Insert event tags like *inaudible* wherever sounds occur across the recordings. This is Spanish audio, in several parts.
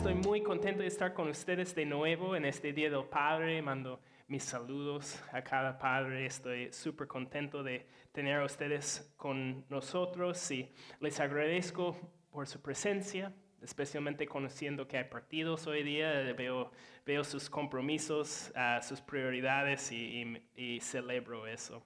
estoy muy contento de estar con ustedes de nuevo en este Día del Padre. Mando mis saludos a cada padre. Estoy súper contento de tener a ustedes con nosotros y les agradezco por su presencia, especialmente conociendo que hay partidos hoy día. Veo, veo sus compromisos, uh, sus prioridades y, y, y celebro eso.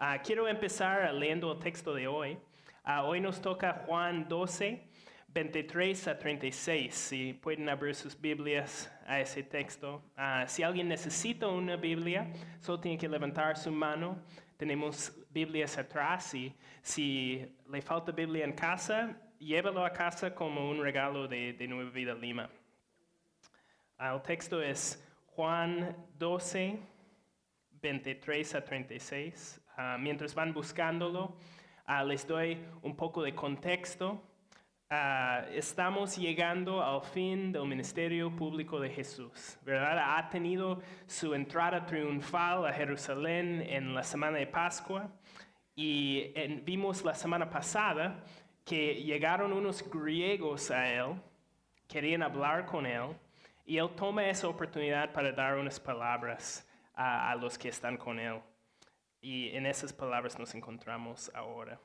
Uh, quiero empezar leyendo el texto de hoy. Uh, hoy nos toca Juan 12. 23 a 36, si pueden abrir sus Biblias a ese texto. Uh, si alguien necesita una Biblia, solo tiene que levantar su mano. Tenemos Biblias atrás y si le falta Biblia en casa, llévalo a casa como un regalo de, de Nueva Vida Lima. Uh, el texto es Juan 12, 23 a 36. Uh, mientras van buscándolo, les doy un poco de contexto. Uh, estamos llegando al fin del ministerio público de Jesús, ¿verdad? Ha tenido su entrada triunfal a Jerusalén en la semana de Pascua y en, vimos la semana pasada que llegaron unos griegos a él, querían hablar con él y él toma esa oportunidad para dar unas palabras a, a los que están con él. Y en esas palabras nos encontramos ahora.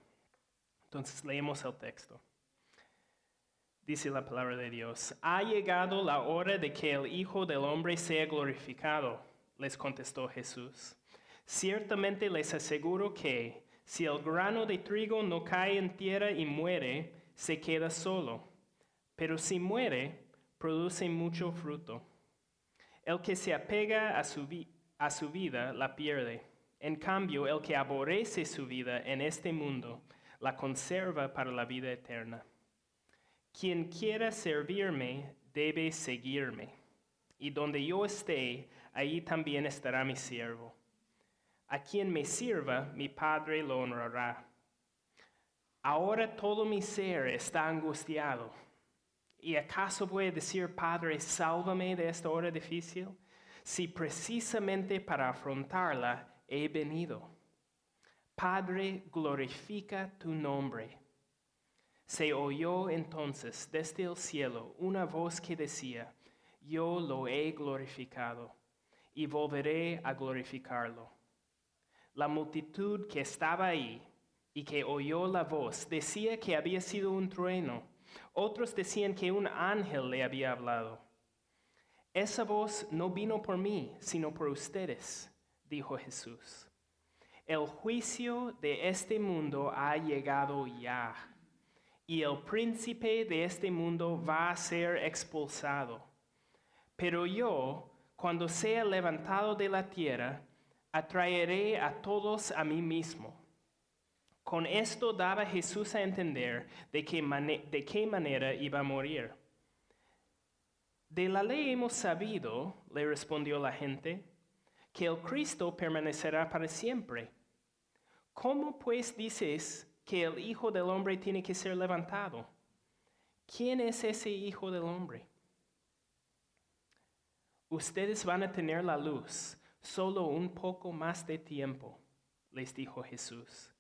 Entonces leemos el texto. Dice la palabra de Dios, ha llegado la hora de que el Hijo del Hombre sea glorificado, les contestó Jesús. Ciertamente les aseguro que si el grano de trigo no cae en tierra y muere, se queda solo, pero si muere, produce mucho fruto. El que se apega a su, a su vida la pierde. En cambio, el que aborrece su vida en este mundo, la conserva para la vida eterna. Quien quiera servirme debe seguirme, y donde yo esté, ahí también estará mi siervo. A quien me sirva, mi Padre lo honrará. Ahora todo mi ser está angustiado. ¿Y acaso voy a decir, Padre, sálvame de esta hora difícil? Si precisamente para afrontarla he venido. Padre, glorifica tu nombre. Se oyó entonces desde el cielo una voz que decía, yo lo he glorificado y volveré a glorificarlo. La multitud que estaba ahí y que oyó la voz decía que había sido un trueno. Otros decían que un ángel le había hablado. Esa voz no vino por mí, sino por ustedes, dijo Jesús. El juicio de este mundo ha llegado ya y el príncipe de este mundo va a ser expulsado. Pero yo, cuando sea levantado de la tierra, atraeré a todos a mí mismo. Con esto daba Jesús a entender de qué, manera iba a morir. De la ley hemos sabido, le respondió la gente, que el Cristo permanecerá para siempre. ¿Cómo pues dices que el Hijo del Hombre tiene que ser levantado. ¿Quién es ese Hijo del Hombre? Ustedes van a tener la luz solo un poco más de tiempo, les dijo Jesús.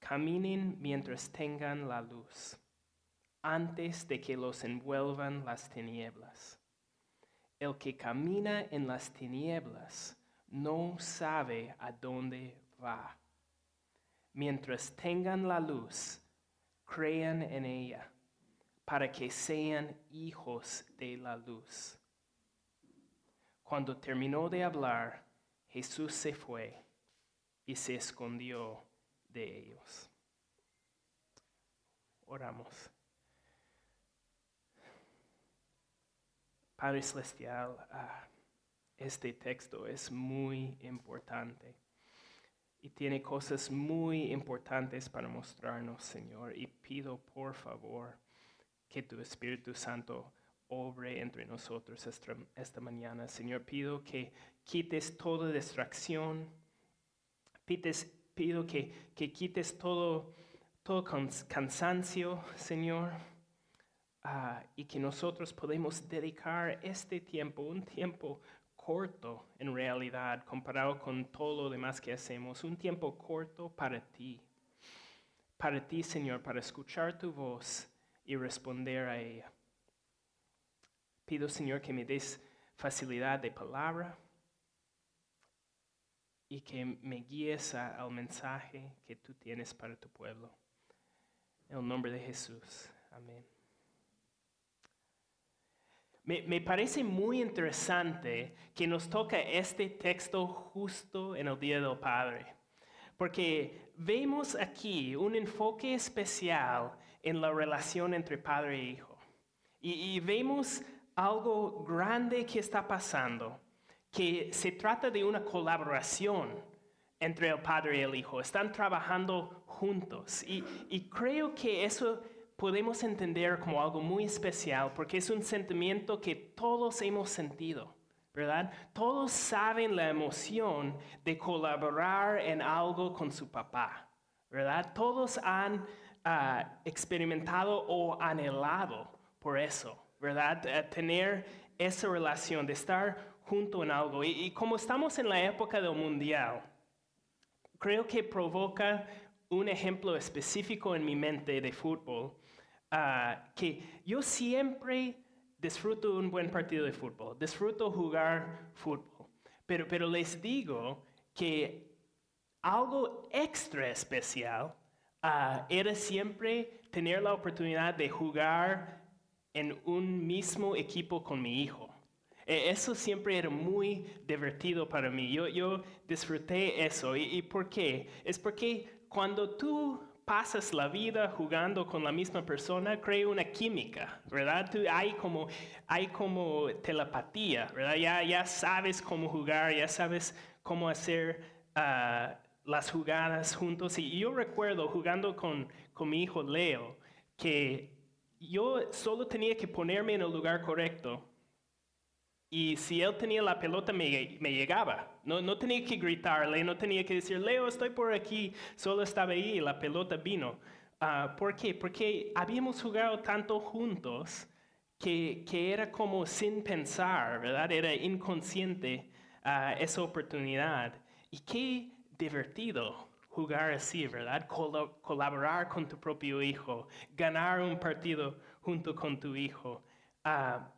Caminen mientras tengan la luz, antes de que los envuelvan las tinieblas. El que camina en las tinieblas no sabe a dónde va mientras tengan la luz, crean en ella, para que sean hijos de la luz. Cuando terminó de hablar, Jesús se fue y se escondió de ellos. Oramos. Padre Celestial, ah, este texto es muy importante y tiene cosas muy importantes para mostrarnos, Señor. Y pido, por favor, que tu Espíritu Santo obre entre nosotros esta, mañana. Señor, pido que quites toda distracción. pido que, que quites todo, todo cansancio, Señor. Ah, y que nosotros podemos dedicar este tiempo, un tiempo corto en realidad comparado con todo lo demás que hacemos, un tiempo corto para ti, para ti Señor, para escuchar tu voz y responder a ella. Pido, Señor, que me des facilidad de palabra y que me guíes al mensaje que tú tienes para tu pueblo. En el nombre de Jesús. Amén. Me, parece muy interesante que nos toca este texto justo en el Día del Padre, porque vemos aquí un enfoque especial en la relación entre padre e hijo. Y, y vemos algo grande que está pasando, que se trata de una colaboración entre el padre y el hijo. Están trabajando juntos. Y, y creo que eso podemos entender como algo muy especial, porque es un sentimiento que todos hemos sentido. ¿Verdad? Todos saben la emoción de colaborar en algo con su papá, ¿verdad? Todos han ah, experimentado o anhelado por eso, ¿verdad? Eh, tener esa relación, de estar junto en algo. Y, y como estamos en la época del mundial, creo que provoca un ejemplo específico en mi mente de fútbol, ah, que yo siempre disfruto un buen partido de fútbol, disfruto jugar fútbol, pero, pero les digo que algo extra especial ah, era siempre tener la oportunidad de jugar en un mismo equipo con mi hijo. E- Eso siempre era muy divertido para mí. Yo, yo disfruté eso. ¿Y, ¿Y por qué? Es porque cuando tú pasas la vida jugando con la misma persona, crea una química, ¿verdad? Hay, como, hay como telepatía, ¿verdad? Ya, ya sabes cómo jugar, ya sabes cómo hacer ah, las jugadas juntos. Y yo recuerdo jugando con, con mi hijo Leo que yo solo tenía que ponerme en el lugar correcto y si él tenía la pelota, me, llegaba. No, no tenía que gritarle, no tenía que decir, Leo, estoy por aquí. Solo estaba ahí y la pelota vino. Ah, ¿Por qué? Porque habíamos jugado tanto juntos que, que era como sin pensar, ¿verdad? Era inconsciente ah, esa oportunidad. Y qué divertido jugar así, ¿verdad? Colaborar con tu propio hijo, ganar un partido junto con tu hijo. Ah,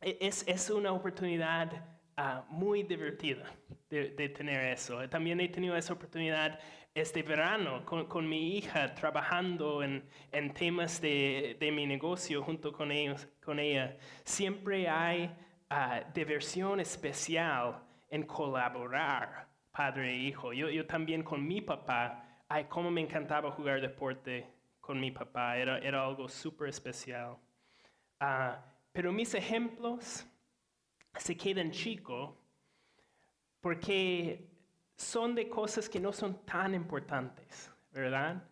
es, es una oportunidad ah, muy divertida de, de tener eso. También he tenido esa oportunidad este verano con, con mi hija trabajando en, en temas de, de mi negocio junto con, ellos, con ella. Siempre hay ah, diversión especial en colaborar, padre e hijo. Yo, yo también con mi papá, ay, cómo me encantaba jugar deporte con mi papá. Era, era algo súper especial. Ah, pero mis ejemplos se quedan chicos porque son de cosas que no son tan importantes, ¿verdad?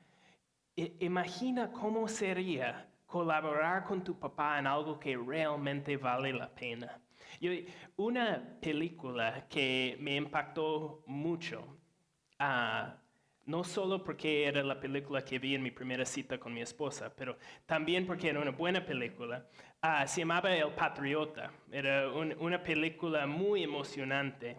I- imagina cómo sería colaborar con tu papá en algo que realmente vale la pena. Yo- una película que me impactó mucho, ah, no solo porque era la película que vi en mi primera cita con mi esposa, pero también porque era una buena película, ah, se llamaba El Patriota. Era un- una película muy emocionante.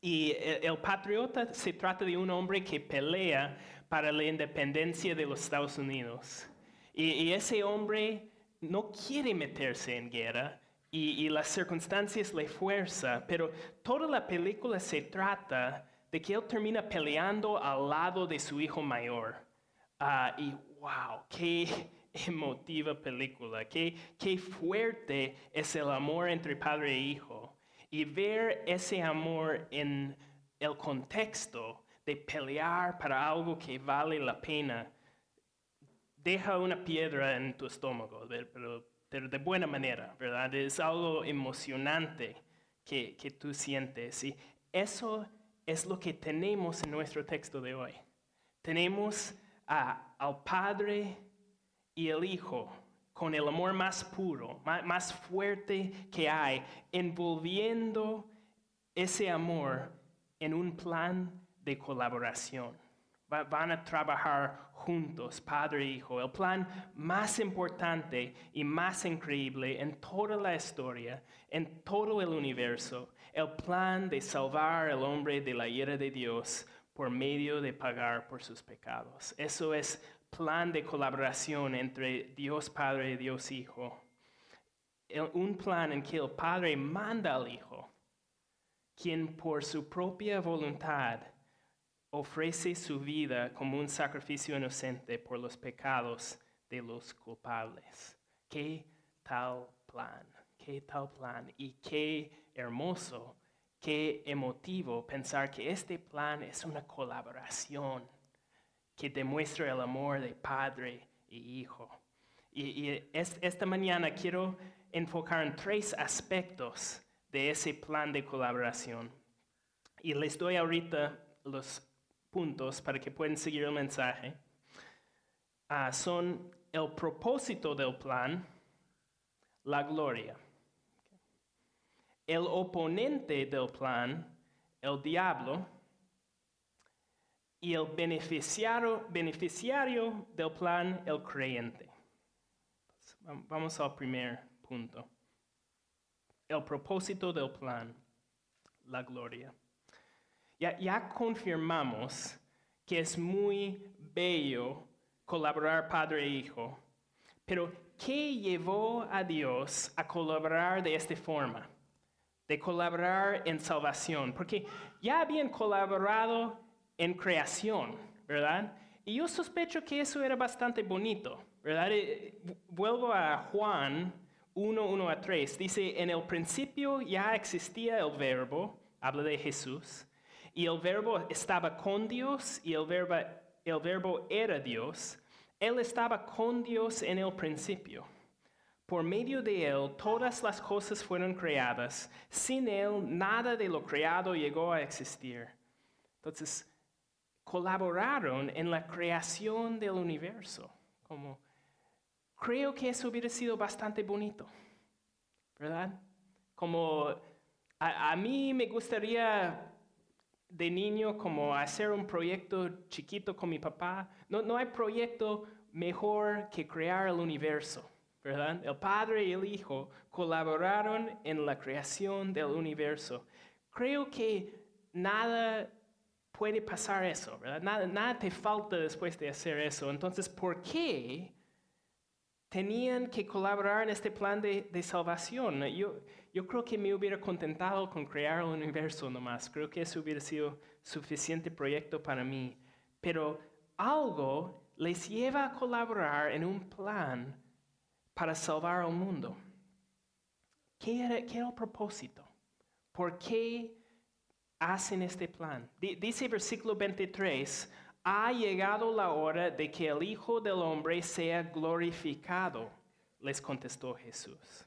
Y el, patriota se trata de un hombre que pelea para la independencia de los Estados Unidos. Y, y ese hombre no quiere meterse en guerra y, y las circunstancias le fuerzan, pero toda la película se trata de que él termina peleando al lado de su hijo mayor. Ah, y wow, qué *laughs* emotiva película, qué, qué fuerte es el amor entre padre e hijo. Y ver ese amor en el contexto de pelear para algo que vale la pena, deja una piedra en tu estómago, pero de buena manera, ¿verdad? Es algo emocionante que, que tú sientes. Y eso es lo que tenemos en nuestro texto de hoy. Tenemos al Padre y el Hijo con el amor más puro, ma- más, fuerte que hay, envolviendo ese amor en un plan de colaboración. Va- van a trabajar juntos, padre e hijo. El plan más importante y más increíble en toda la historia, en todo el universo. El plan de salvar al hombre de la ira de Dios por medio de pagar por sus pecados. Eso es plan de colaboración entre Dios Padre y Dios Hijo. el- un plan en que el Padre manda al Hijo, quien por su propia voluntad ofrece su vida como un sacrificio inocente por los pecados de los culpables. ¿Qué tal plan? ¿Qué tal plan? Y qué hermoso, qué emotivo pensar que este plan es una colaboración que demuestra el amor de padre y hijo. Y, y es- esta mañana quiero enfocar en tres aspectos de ese plan de colaboración. Y les doy ahorita los puntos para que puedan seguir el mensaje. Ah, son el propósito del plan, la gloria. El oponente del plan, el diablo, y el beneficiario, beneficiario del plan, el creyente. Vam- Vamos al primer punto. El propósito del plan, la gloria. Ya, confirmamos que es muy bello colaborar padre e hijo, pero ¿qué llevó a Dios a colaborar de esta forma? De colaborar en salvación, porque ya habían colaborado en creación, ¿verdad? Y yo sospecho que eso era bastante bonito, ¿verdad? Eh, vu- Vuelvo a Juan 1, 1 a 3. Dice, en el principio ya existía el verbo, habla de Jesús, y el verbo estaba con Dios y el verbo, el verbo era Dios. Él estaba con Dios en el principio. Por medio de Él todas las cosas fueron creadas. Sin Él nada de lo creado llegó a existir. Entonces, colaboraron en la creación del universo. Como, creo que eso hubiera sido bastante bonito, ¿verdad? Como a, a mí me gustaría de niño como hacer un proyecto chiquito con mi papá. No, no hay proyecto mejor que crear el universo, ¿verdad? El Padre y el Hijo colaboraron en la creación del universo. Creo que nada puede pasar eso, ¿verdad? Nada, nada te falta después de hacer eso. Entonces, ¿por qué tenían que colaborar en este plan de, de salvación? Yo, yo creo que me hubiera contentado con crear el universo nomás. Creo que eso hubiera sido suficiente proyecto para mí. Pero algo les lleva a colaborar en un plan para salvar al mundo. ¿Qué era, qué era el propósito? ¿Por qué hacen este plan? Di- Dice versículo 23, ha llegado la hora de que el Hijo del Hombre sea glorificado, les contestó Jesús.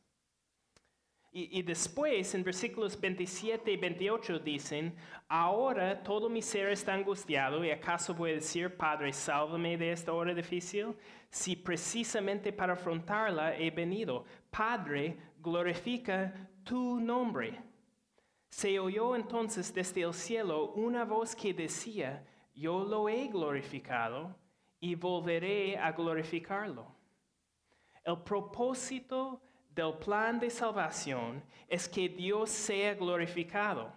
Y, después, en versículos 27 y 28 dicen, ahora todo mi ser está angustiado y acaso voy a decir, Padre, sálvame de esta hora difícil, si precisamente para afrontarla he venido. Padre, glorifica tu nombre. Se oyó entonces desde el cielo una voz que decía, yo lo he glorificado y volveré a glorificarlo. El propósito del plan de salvación es que Dios sea glorificado.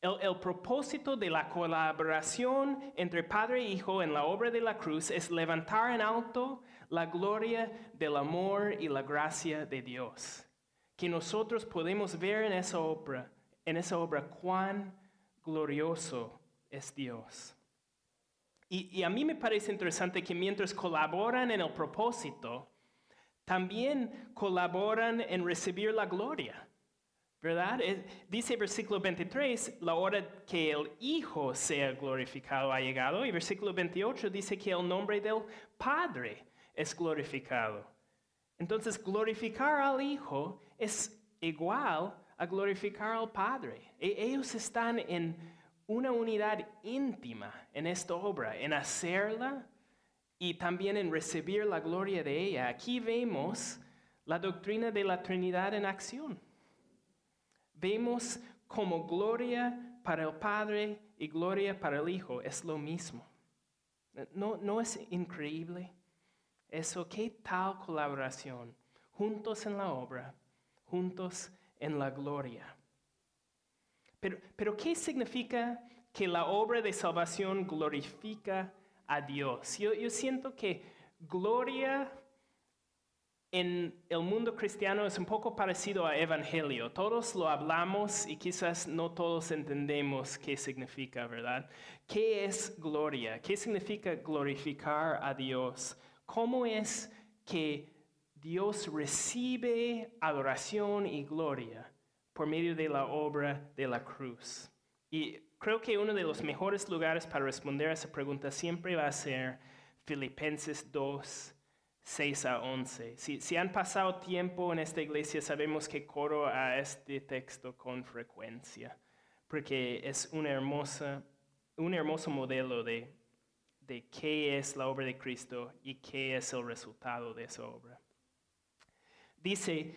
El, propósito de la colaboración entre Padre e Hijo en la obra de la cruz es levantar en alto la gloria del amor y la gracia de Dios. Que nosotros podemos ver en esa obra, en esa obra cuán glorioso es Dios. Y a mí me parece interesante que mientras colaboran en el propósito, también colaboran en recibir la gloria. ¿Verdad? Eh, Dice versículo 23, la hora que el Hijo sea glorificado ha llegado. Y versículo 28 dice que el nombre del Padre es glorificado. Entonces, glorificar al Hijo es igual a glorificar al Padre. E- ellos están en una unidad íntima en esta obra, en hacerla y también en recibir la gloria de ella. Aquí vemos la doctrina de la Trinidad en acción. Vemos como gloria para el Padre y gloria para el Hijo es lo mismo. ¿No, no es increíble? Eso, ¿qué tal colaboración? Juntos en la obra, juntos en la gloria. Pero, pero ¿qué significa que la obra de salvación glorifica a Dios? Yo, siento que gloria en el mundo cristiano es un poco parecido a evangelio. Todos lo hablamos y quizás no todos entendemos qué significa, ¿verdad? ¿Qué es gloria? ¿Qué significa glorificar a Dios? ¿Cómo es que Dios recibe adoración y gloria por medio de la obra de la cruz? Y creo que uno de los mejores lugares para responder a esa pregunta siempre va a ser Filipenses 2, 6 a 11. Si, si, han pasado tiempo en esta iglesia, sabemos que coro a este texto con frecuencia, porque es una hermosa, un hermoso modelo de, de qué es la obra de Cristo y qué es el resultado de esa obra. Dice,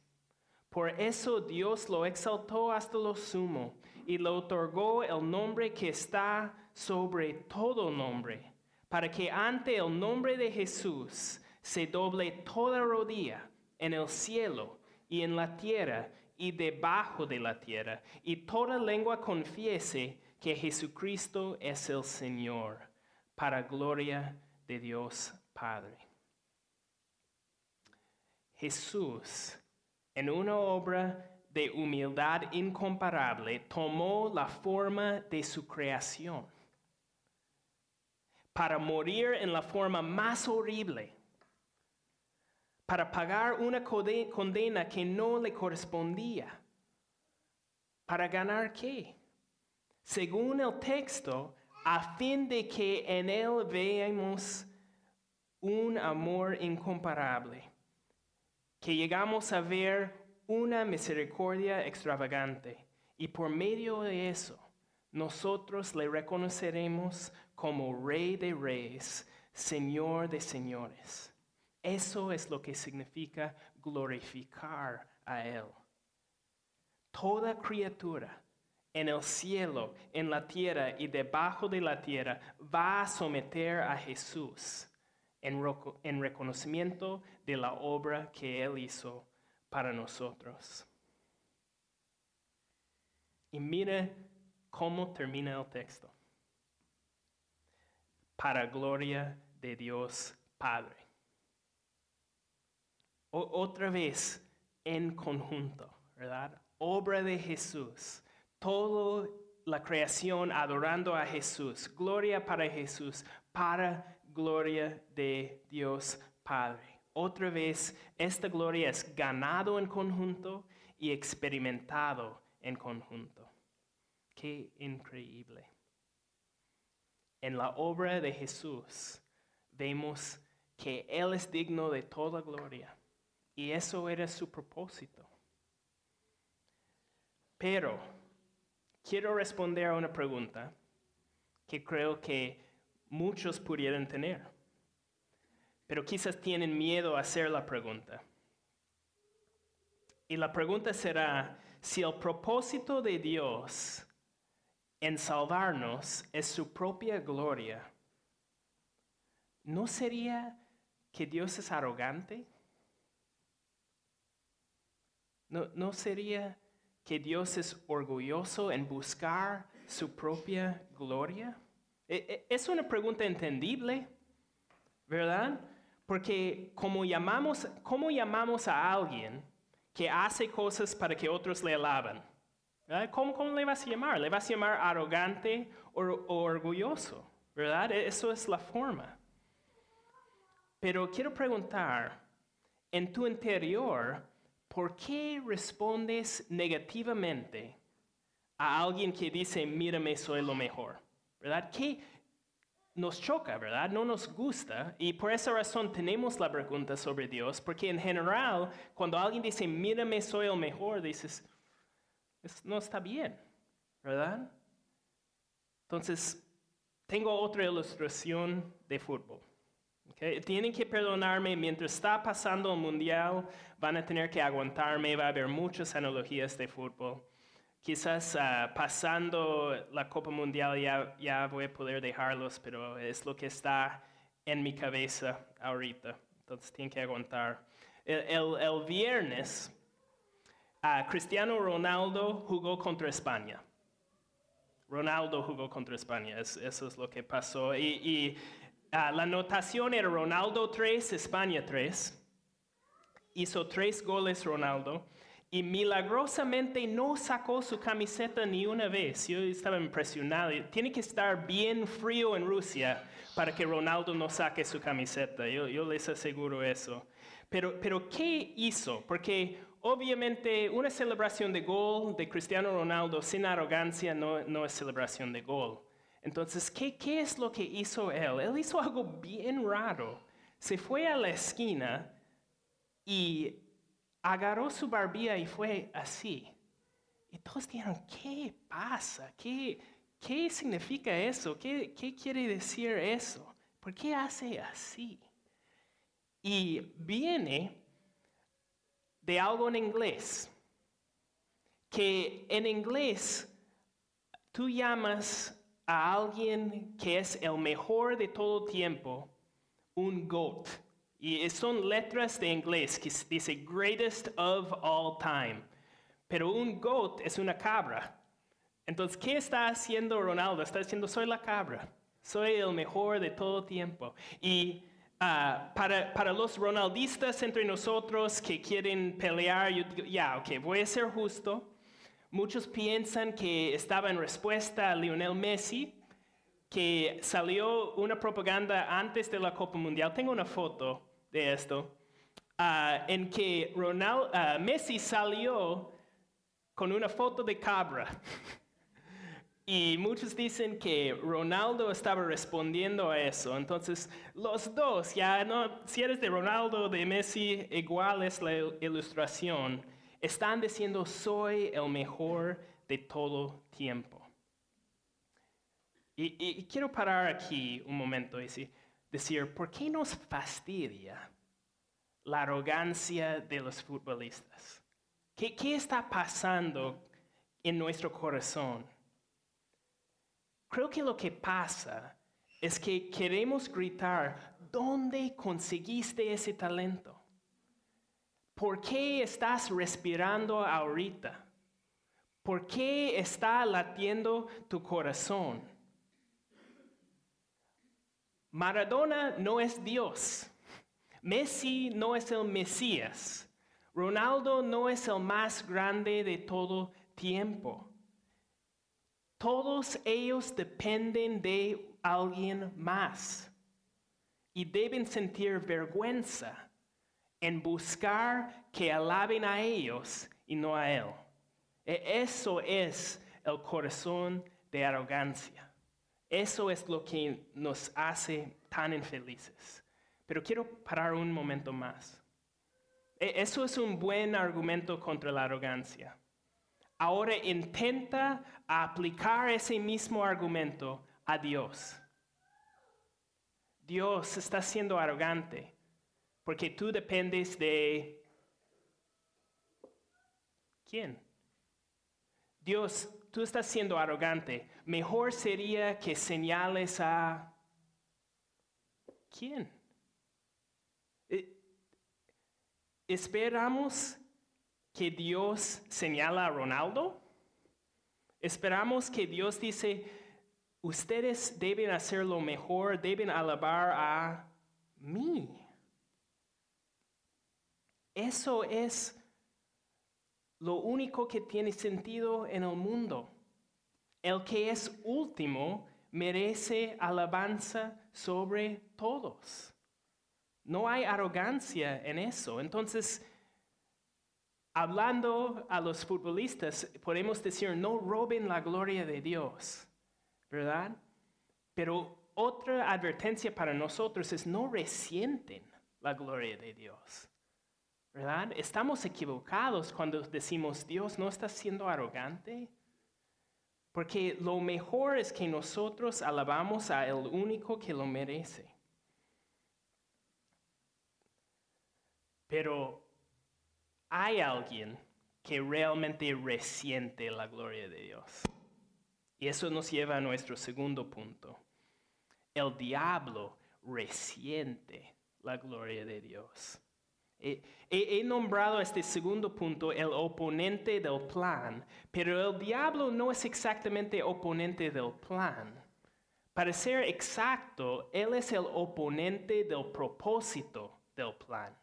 Por eso Dios lo exaltó hasta lo sumo y le otorgó el nombre que está sobre todo nombre para que ante el nombre de Jesús se doble toda rodilla en el cielo y en la tierra y debajo de la tierra, y toda lengua confiese que Jesucristo es el Señor, para gloria de Dios Padre. Jesús, en una obra de humildad incomparable, tomó la forma de su creación para morir en la forma más horrible, para pagar una condena que no le correspondía. ¿Para ganar qué? Según el texto, a fin de que en él veamos un amor incomparable, que llegamos a ver una misericordia extravagante y por medio de eso nosotros le reconoceremos como Rey de Reyes, Señor de Señores. Eso es lo que significa glorificar a Él. Toda criatura en el cielo, en la tierra y debajo de la tierra va a someter a Jesús en, en reconocimiento de la obra que Él hizo para nosotros. Y mire cómo termina el texto para gloria de Dios Padre. otra vez en conjunto, ¿verdad? Obra de Jesús. Toda la creación adorando a Jesús. Gloria para Jesús, para gloria de Dios Padre. Otra vez, esta gloria es ganado en conjunto y experimentado en conjunto. Qué increíble en la obra de Jesús vemos que Él es digno de toda gloria. Y eso era su propósito. Pero quiero responder a una pregunta que creo que muchos pudieran tener. Pero quizás tienen miedo a hacer la pregunta. Y la pregunta será, si el propósito de Dios en salvarnos es su propia gloria, ¿no sería que Dios es arrogante? ¿No, ¿No, sería que Dios es orgulloso en buscar su propia gloria? E, e, es una pregunta entendible, ¿verdad? Porque como llamamos, ¿cómo llamamos a alguien que hace cosas para que otros le alaban? ¿Cómo, le vas a llamar? ¿Le vas a llamar arrogante o, orgulloso? ¿Verdad? E, eso es la forma. Pero quiero preguntar, en tu interior, ¿por qué respondes negativamente a alguien que dice, mírame, soy lo mejor? ¿Verdad? ¿Qué nos choca, verdad? No nos gusta. Y por esa razón tenemos la pregunta sobre Dios, porque en general, cuando alguien dice, mírame, soy el mejor, dices, no está bien, ¿verdad? Entonces, tengo otra ilustración de fútbol. Ok, Tienen que perdonarme mientras está pasando el mundial, van a tener que aguantarme, va a haber muchas analogías de fútbol. Quizás ah, pasando la Copa Mundial ya, ya voy a poder dejarlos, pero es lo que está en mi cabeza ahorita. Entonces tienen que aguantar. El, viernes, ah, Cristiano Ronaldo jugó contra España. Ronaldo jugó contra España, es- eso es lo que pasó. Y, y, ah, la anotación era Ronaldo 3, España 3. Hizo tres goles Ronaldo y milagrosamente no sacó su camiseta ni una vez. Yo estaba impresionado. Tiene que estar bien frío en Rusia para que Ronaldo no saque su camiseta. Yo, yo les aseguro eso. Pero, pero ¿qué hizo? Porque obviamente una celebración de gol de Cristiano Ronaldo sin arrogancia no, no es celebración de gol. Entonces, ¿qué, ¿qué es lo que hizo él? Él hizo algo bien raro. Se fue a la esquina y agarró su barbilla y fue así. Y todos dijeron, ¿qué pasa? ¿Qué, qué significa eso? ¿Qué, ¿Qué quiere decir eso? ¿Por qué hace así? Y viene de algo en inglés, que en inglés tú llamas a alguien que es el mejor de todo tiempo un GOAT. Y son letras de inglés que dice greatest of all time. Pero un GOAT es una cabra. Entonces, ¿qué está haciendo Ronaldo? Está diciendo, soy la cabra. Soy el mejor de todo tiempo. Y ah, para, para los ronaldistas entre nosotros que quieren pelear, ya, ok, voy a ser justo. Muchos piensan que estaba en respuesta a Lionel Messi, que salió una propaganda antes de la Copa Mundial. Tengo una foto de esto, ah, en que Ronald, ah, Messi salió con una foto de cabra. *laughs* Y muchos dicen que Ronaldo estaba respondiendo a eso. Entonces, los dos, ya no, si eres de Ronaldo o de Messi, igual es la il- ilustración. Están diciendo, soy el mejor de todo tiempo. Y- y quiero parar aquí un momento y decir, decir, ¿por qué nos fastidia la arrogancia de los futbolistas? ¿Qué, qué está pasando en nuestro corazón? Creo que lo que pasa es que queremos gritar, ¿dónde conseguiste ese talento? ¿Por qué estás respirando ahorita? ¿Por qué está latiendo tu corazón? Maradona no es Dios. Messi no es el Mesías. Ronaldo no es el más grande de todo tiempo. Todos ellos dependen de alguien más y deben sentir vergüenza en buscar que alaben a ellos y no a Él. E- Eso es el corazón de arrogancia. Eso es lo que nos hace tan infelices. Pero quiero parar un momento más. E- Eso es un buen argumento contra la arrogancia. Ahora intenta aplicar ese mismo argumento a Dios. Dios está siendo arrogante porque tú dependes de... ¿Quién? Dios, tú estás siendo arrogante. Mejor sería que señales a... ¿Quién? Eh, ¿Esperamos que Dios señala a Ronaldo? ¿Esperamos que Dios dice, ustedes deben hacer lo mejor, deben alabar a mí? Eso es lo único que tiene sentido en el mundo. El que es último merece alabanza sobre todos. No hay arrogancia en eso. Entonces, hablando a los futbolistas, podemos decir, no roben la gloria de Dios, ¿verdad? Pero otra advertencia para nosotros es no resienten la gloria de Dios. ¿Verdad? Estamos equivocados cuando decimos Dios no está siendo arrogante. Porque lo mejor es que nosotros alabamos a el único que lo merece. Pero hay alguien que realmente resiente la gloria de Dios. Y eso nos lleva a nuestro segundo punto. El diablo resiente la gloria de Dios. He, nombrado este segundo punto el oponente del plan, pero el diablo no es exactamente oponente del plan. Para ser exacto, él es el oponente del propósito del plan.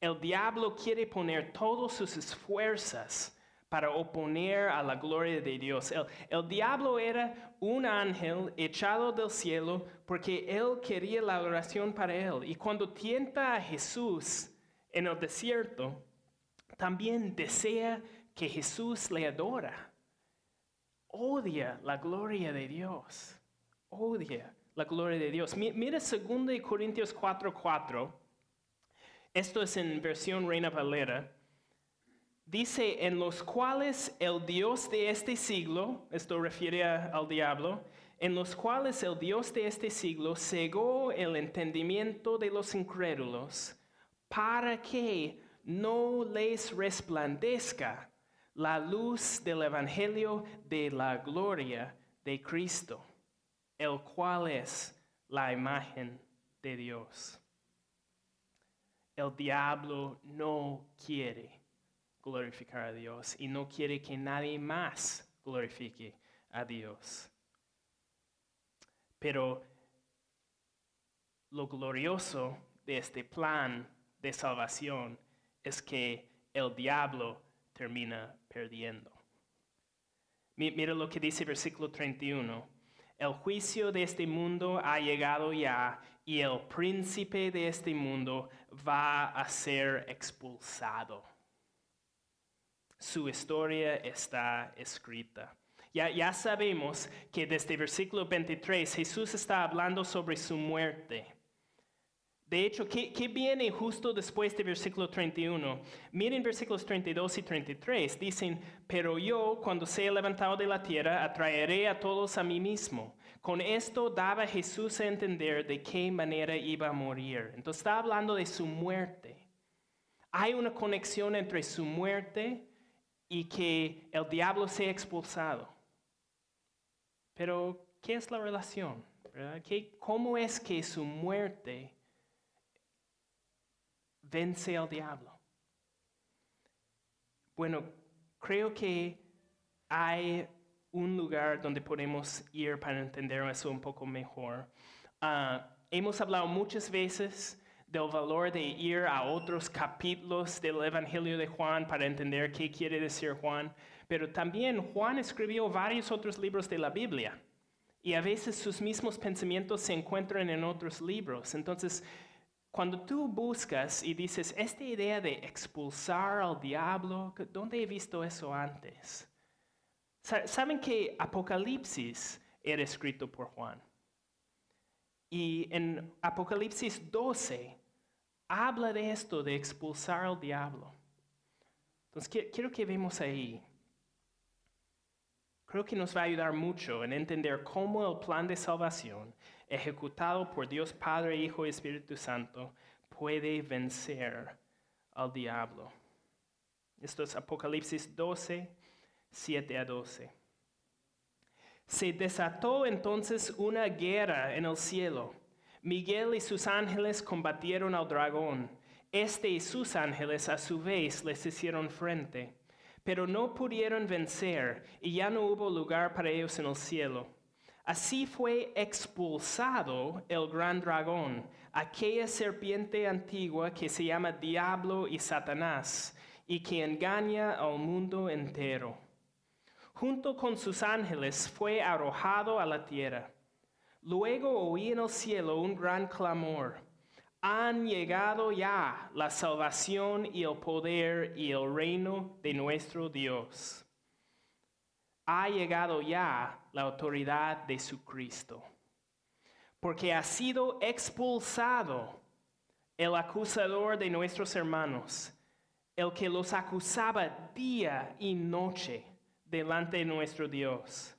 El diablo quiere poner todas sus esfuerzos para oponer a la gloria de Dios. el, diablo era un ángel echado del cielo porque él quería la oración para él. Y cuando tienta a Jesús, en el desierto, también desea que Jesús le adora. Odia la gloria de Dios. Odia la gloria de Dios. Mira 2 Corintios 4:4. Esto es en versión Reina Valera. Dice, en los cuales el Dios de este siglo, esto refiere al diablo, en los cuales el Dios de este siglo cegó el entendimiento de los incrédulos para que no les resplandezca la luz del Evangelio de la gloria de Cristo, el cual es la imagen de Dios. El diablo no quiere glorificar a Dios y no quiere que nadie más glorifique a Dios. Pero lo glorioso de este plan de salvación es que el diablo termina perdiendo. Mira lo que dice versículo 31. El juicio de este mundo ha llegado ya y el príncipe de este mundo va a ser expulsado. Su historia está escrita. Ya, ya sabemos que desde el versículo 23 Jesús está hablando sobre su muerte de hecho, ¿qué, viene justo después del versículo 31? Miren versículos 32 y 33. Dicen, pero yo cuando sea levantado de la tierra atraeré a todos a mí mismo. Con esto daba Jesús a entender de qué manera iba a morir. Entonces está hablando de su muerte. Hay una conexión entre su muerte y que el diablo sea expulsado. Pero, ¿qué es la relación? ¿Cómo es que su muerte vence al diablo? Bueno, creo que hay un lugar donde podemos ir para entender eso un poco mejor. Ah, hemos hablado muchas veces del valor de ir a otros capítulos del Evangelio de Juan para entender qué quiere decir Juan, pero también Juan escribió varios otros libros de la Biblia y a veces sus mismos pensamientos se encuentran en otros libros. Entonces, cuando tú buscas y dices, esta idea de expulsar al diablo, ¿dónde he visto eso antes? Saben que Apocalipsis era escrito por Juan. Y en Apocalipsis 12 habla de esto, de expulsar al diablo. Entonces quiero que vemos ahí. Creo que nos va a ayudar mucho en entender cómo el plan de salvación ejecutado por Dios Padre, Hijo y Espíritu Santo, puede vencer al diablo. Esto es Apocalipsis 12, 7 a 12. Se desató entonces una guerra en el cielo. Miguel y sus ángeles combatieron al dragón. Este y sus ángeles a su vez les hicieron frente, pero no pudieron vencer y ya no hubo lugar para ellos en el cielo. Así fue expulsado el gran dragón, aquella serpiente antigua que se llama Diablo y Satanás, y que engaña al mundo entero. Junto con sus ángeles fue arrojado a la tierra. Luego oí en el cielo un gran clamor. Han llegado ya la salvación y el poder y el reino de nuestro Dios ha llegado ya la autoridad de su Cristo, porque ha sido expulsado el acusador de nuestros hermanos, el que los acusaba día y noche delante de nuestro Dios.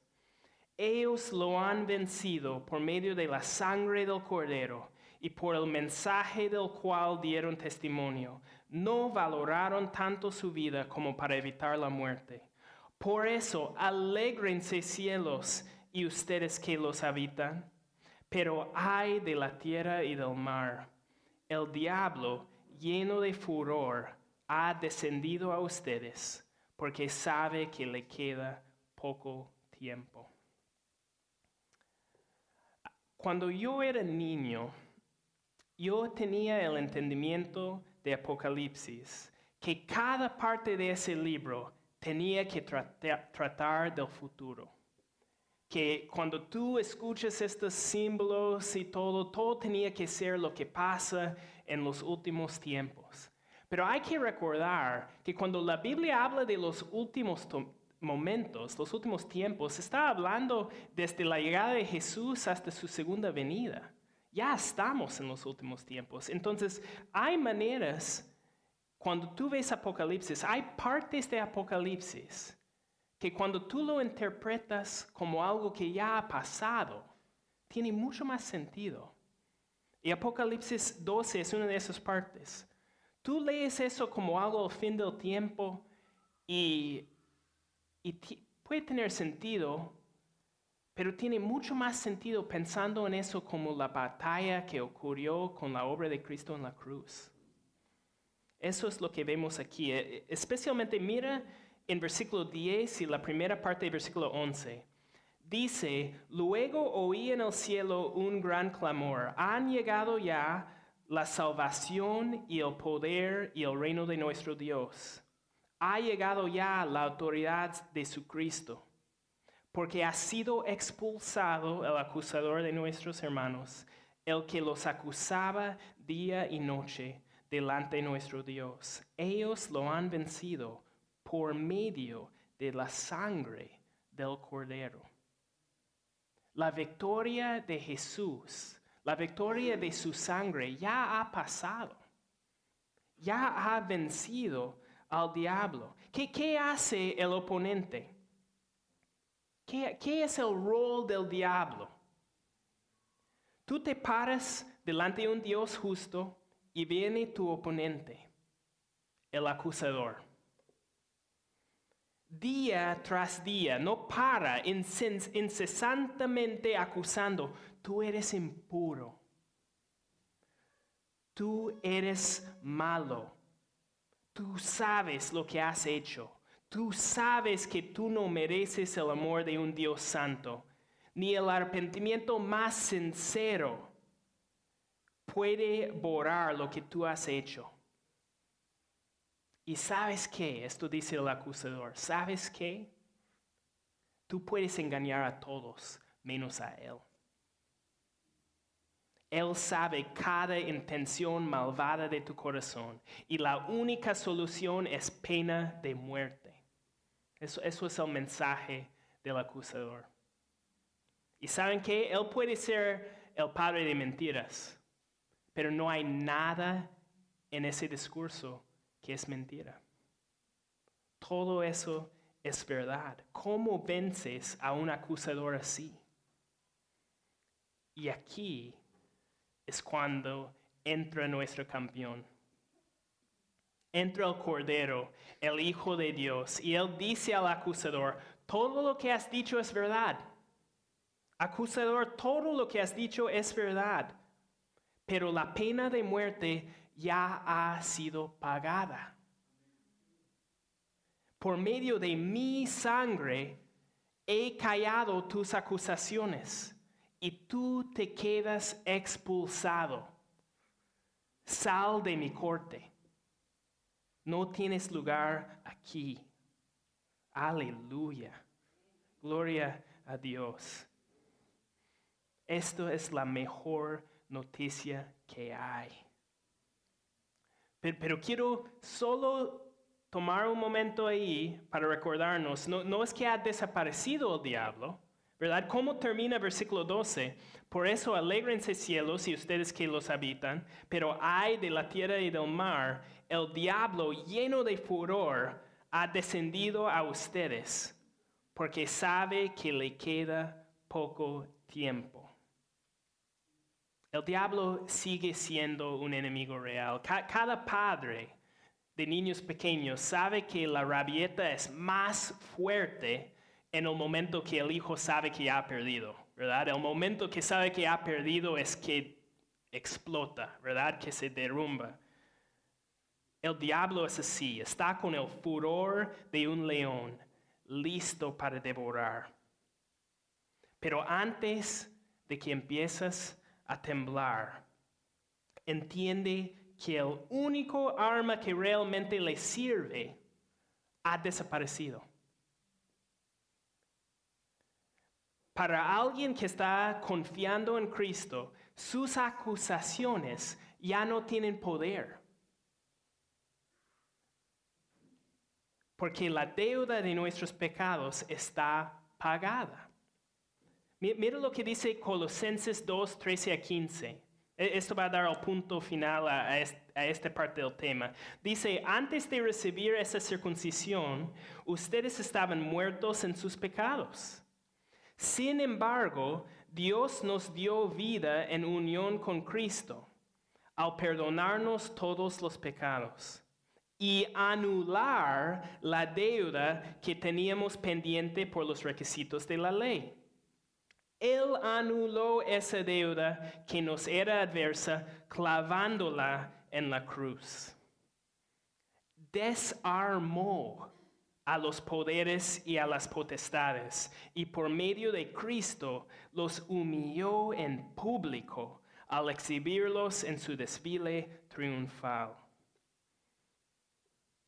Ellos lo han vencido por medio de la sangre del cordero y por el mensaje del cual dieron testimonio, no valoraron tanto su vida como para evitar la muerte. Por eso, alégrense cielos y ustedes que los habitan. Pero ay de la tierra y del mar. El diablo, lleno de furor, ha descendido a ustedes porque sabe que le queda poco tiempo. Cuando yo era niño, yo tenía el entendimiento de Apocalipsis, que cada parte de ese libro tenía que tratar del futuro. Que cuando tú escuchas estos símbolos y todo, todo tenía que ser lo que pasa en los últimos tiempos. Pero hay que recordar que cuando la Biblia habla de los últimos momentos, los últimos tiempos, está hablando desde la llegada de Jesús hasta su segunda venida. Ya estamos en los últimos tiempos. Entonces, hay maneras, cuando tú ves Apocalipsis, hay partes de Apocalipsis que cuando tú lo interpretas como algo que ya ha pasado, tiene mucho más sentido. Y Apocalipsis 12 es una de esas partes. Tú lees eso como algo al fin del tiempo y, puede tener sentido, pero tiene mucho más sentido pensando en eso como la batalla que ocurrió con la obra de Cristo en la cruz. Eso es lo que vemos aquí. E, especialmente mira en versículo 10 y la primera parte del versículo 11. Dice, luego oí en el cielo un gran clamor. Han llegado ya la salvación y el poder y el reino de nuestro Dios. Ha llegado ya la autoridad de su Cristo, porque ha sido expulsado el acusador de nuestros hermanos, el que los acusaba día y noche delante de nuestro Dios. Ellos lo han vencido por medio de la sangre del Cordero. La victoria de Jesús la victoria de su sangre ya ha pasado. Ya ha vencido al diablo. ¿Qué, hace el oponente? ¿Qué, ¿Qué es el rol del diablo? Tú te paras delante de un Dios justo y viene tu oponente, el acusador. Día tras día, no para, incesantemente acusando tú eres impuro, tú eres malo, tú sabes lo que has hecho, tú sabes que tú no mereces el amor de un Dios santo, ni el arrepentimiento más sincero puede borrar lo que tú has hecho. Y sabes qué, esto dice el acusador, ¿sabes qué? Tú puedes engañar a todos menos a Él. Él sabe cada intención malvada de tu corazón y la única solución es pena de muerte. Eso, eso es el mensaje del acusador. Y saben que Él puede ser el padre de mentiras, pero no hay nada en ese discurso que es mentira. Todo eso es verdad. ¿Cómo vences a un acusador así? Y aquí es cuando entra nuestro campeón. Entra el Cordero, el Hijo de Dios, y él dice al acusador, todo lo que has dicho es verdad. Acusador, todo lo que has dicho es verdad, pero la pena de muerte ya ha sido pagada. Por medio de mi sangre he callado tus acusaciones y tú te quedas expulsado. Sal de mi corte. No tienes lugar aquí. Aleluya. Gloria a Dios. Esto es la mejor noticia que hay. Pero, quiero solo tomar un momento ahí para recordarnos, no, no es que ha desaparecido el diablo, ¿Verdad? ¿Cómo termina versículo 12? Por eso alegrense cielos y ustedes que los habitan, pero hay de la tierra y del mar, el diablo lleno de furor ha descendido a ustedes, porque sabe que le queda poco tiempo. El diablo sigue siendo un enemigo real. Ca- cada padre de niños pequeños sabe que la rabieta es más fuerte en el momento que el hijo sabe que ha perdido, ¿verdad? El momento que sabe que ha perdido es que explota, ¿verdad? Que se derrumba. El diablo es así, está con el furor de un león, listo para devorar. Pero antes de que empiezas a temblar, entiende que el único arma que realmente le sirve ha desaparecido. Para alguien que está confiando en Cristo, sus acusaciones ya no tienen poder. Porque la deuda de nuestros pecados está pagada. Mi- Mira lo que dice Colosenses 2, 13 a 15. E- Esto va a dar el punto final a, a esta parte del tema. Dice, antes de recibir esa circuncisión, ustedes estaban muertos en sus pecados. Sin embargo, Dios nos dio vida en unión con Cristo, al perdonarnos todos los pecados y anular la deuda que teníamos pendiente por los requisitos de la ley. Él anuló esa deuda que nos era adversa clavándola en la cruz. Desarmó a los poderes y a las potestades y por medio de Cristo los humilló en público al exhibirlos en su desfile triunfal.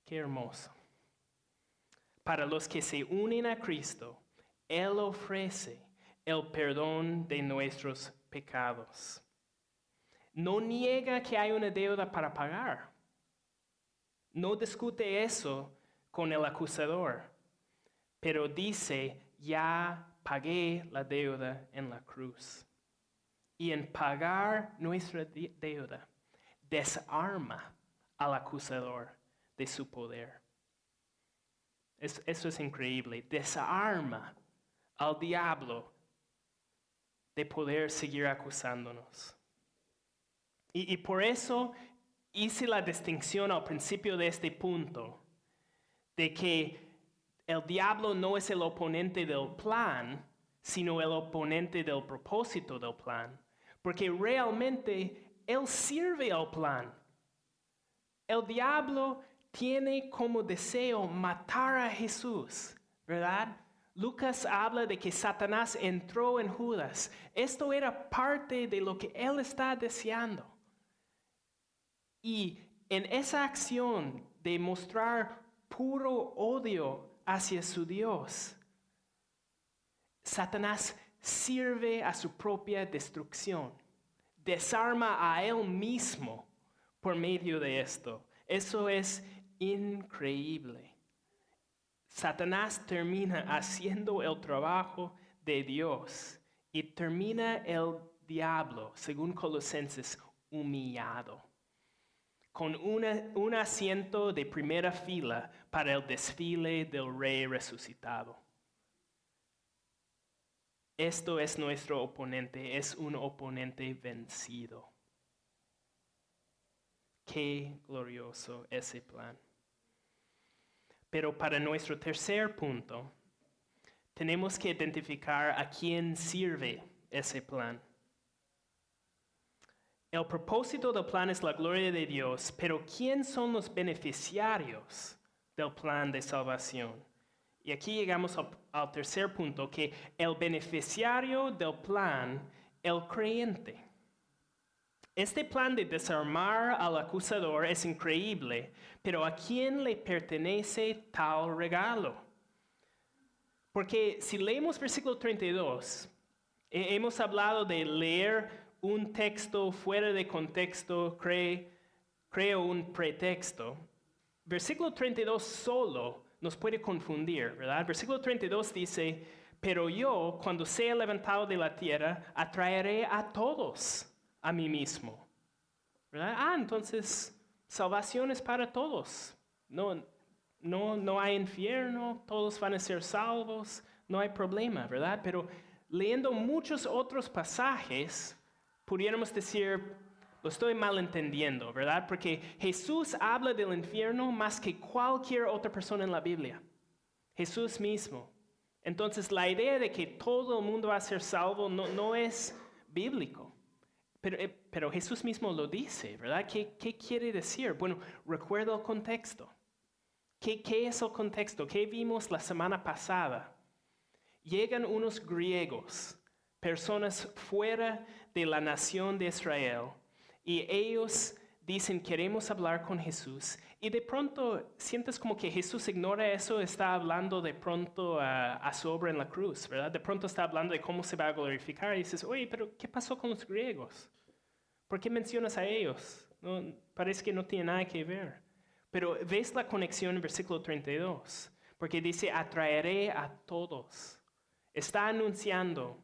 Qué hermoso. Para los que se unen a Cristo, Él ofrece el perdón de nuestros pecados. No niega que hay una deuda para pagar. No discute eso con el acusador, pero dice, ya pagué la deuda en la cruz. Y en pagar nuestra de- deuda, desarma al acusador de su poder. Es- eso es increíble. Desarma al diablo de poder seguir acusándonos. Y, por eso hice la distinción al principio de este punto, de que el diablo no es el oponente del plan, sino el oponente del propósito del plan, porque realmente él sirve al plan. El diablo tiene como deseo matar a Jesús, ¿verdad? Lucas habla de que Satanás entró en Judas. Esto era parte de lo que él está deseando. Y en esa acción de mostrar puro odio hacia su Dios, Satanás sirve a su propia destrucción. Desarma a él mismo por medio de esto. Eso es increíble. Satanás termina haciendo el trabajo de Dios y termina el diablo, según Colosenses, humillado, con un asiento de primera fila para el desfile del rey resucitado. Esto es nuestro oponente, es un oponente vencido. Qué glorioso ese plan. Pero para nuestro tercer punto, tenemos que identificar a quién sirve ese plan. El propósito del plan es la gloria de Dios, pero ¿quién son los beneficiarios del plan de salvación? Y aquí llegamos al, al tercer punto, que el beneficiario del plan, el creyente. Este plan de desarmar al acusador es increíble, pero ¿a quién le pertenece tal regalo? Porque si leemos versículo 32, he- hemos hablado de leer un texto fuera de contexto, creo un pretexto. Versículo 32 solo nos puede confundir, ¿verdad? Versículo 32 dice, pero yo, cuando sea levantado de la tierra, atraeré a todos a mí mismo. ¿Verdad? Ah, entonces, salvación es para todos. No, no, no hay infierno, todos van a ser salvos, no hay problema, ¿verdad? Pero leyendo muchos otros pasajes, pudiéramos decir, lo estoy malentendiendo, ¿verdad? Porque Jesús habla del infierno más que cualquier otra persona en la Biblia. Jesús mismo. Entonces la idea de que todo el mundo va a ser salvo no, no es bíblico. Pero, eh, pero, Jesús mismo lo dice, ¿verdad? ¿Qué, ¿Qué, quiere decir? Bueno, recuerda el contexto. ¿Qué, ¿Qué es el contexto? ¿Qué vimos la semana pasada? Llegan unos griegos, personas fuera de la nación de Israel, y ellos dicen, queremos hablar con Jesús. Y de pronto sientes como que Jesús ignora eso, está hablando de pronto a, su obra en la cruz, ¿verdad? De pronto está hablando de cómo se va a glorificar y dices, oye, pero ¿qué pasó con los griegos? ¿Por qué mencionas a ellos? No, parece que no tiene nada que ver. Pero ves la conexión en versículo 32, porque dice, atraeré a todos. Está anunciando,